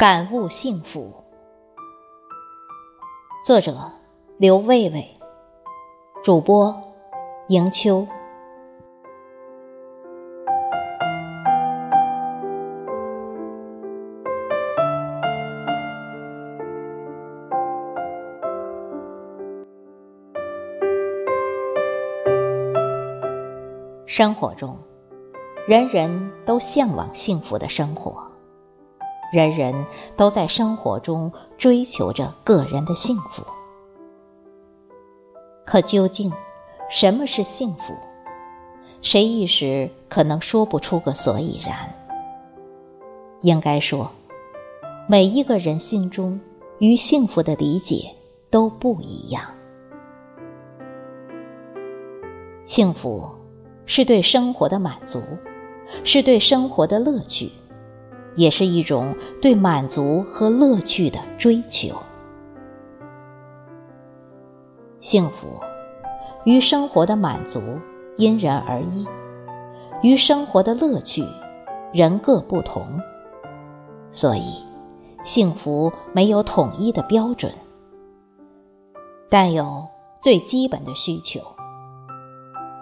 感悟幸福。作者：刘卫卫，主播：迎秋。生活中，人人都向往幸福的生活。人人都在生活中追求着个人的幸福，可究竟什么是幸福？谁一时可能说不出个所以然。应该说，每一个人心中与幸福的理解都不一样。幸福是对生活的满足，是对生活的乐趣。也是一种对满足和乐趣的追求。幸福与生活的满足因人而异，与生活的乐趣人各不同，所以幸福没有统一的标准，但有最基本的需求：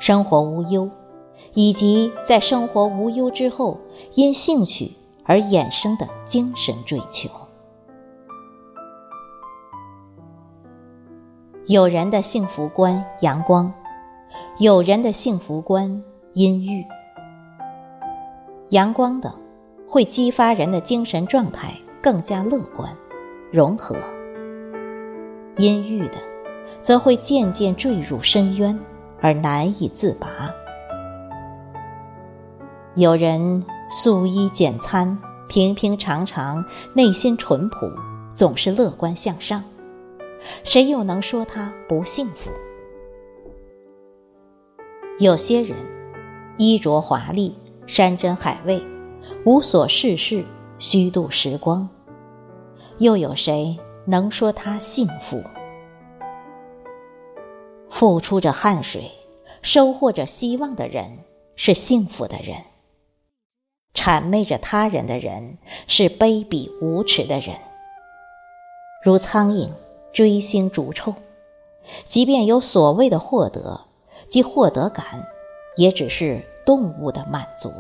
生活无忧，以及在生活无忧之后因兴趣。而衍生的精神追求。有人的幸福观阳光，有人的幸福观阴郁。阳光的会激发人的精神状态更加乐观、融合；阴郁的则会渐渐坠入深渊而难以自拔。有人。素衣简餐，平平常常，内心淳朴，总是乐观向上。谁又能说他不幸福？有些人衣着华丽，山珍海味，无所事事，虚度时光。又有谁能说他幸福？付出着汗水，收获着希望的人，是幸福的人。谄媚着他人的人是卑鄙无耻的人，如苍蝇追星逐臭，即便有所谓的获得及获得感，也只是动物的满足。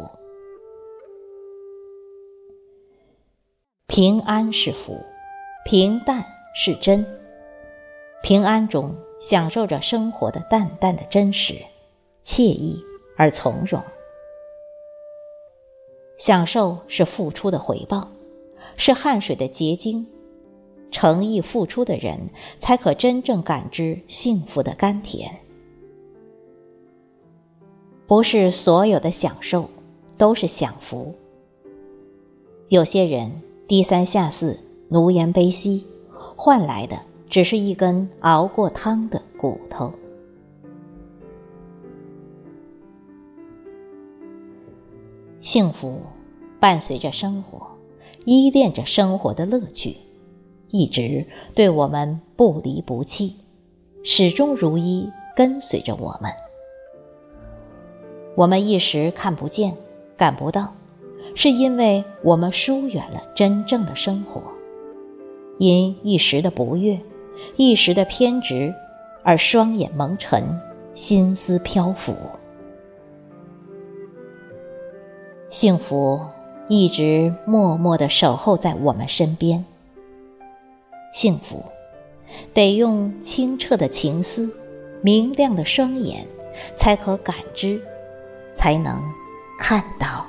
平安是福，平淡是真。平安中享受着生活的淡淡的真实，惬意而从容。享受是付出的回报，是汗水的结晶。诚意付出的人，才可真正感知幸福的甘甜。不是所有的享受都是享福。有些人低三下四、奴颜卑膝，换来的只是一根熬过汤的骨头。幸福伴随着生活，依恋着生活的乐趣，一直对我们不离不弃，始终如一跟随着我们。我们一时看不见、感不到，是因为我们疏远了真正的生活，因一时的不悦、一时的偏执，而双眼蒙尘，心思漂浮。幸福一直默默的守候在我们身边。幸福得用清澈的情思、明亮的双眼，才可感知，才能看到。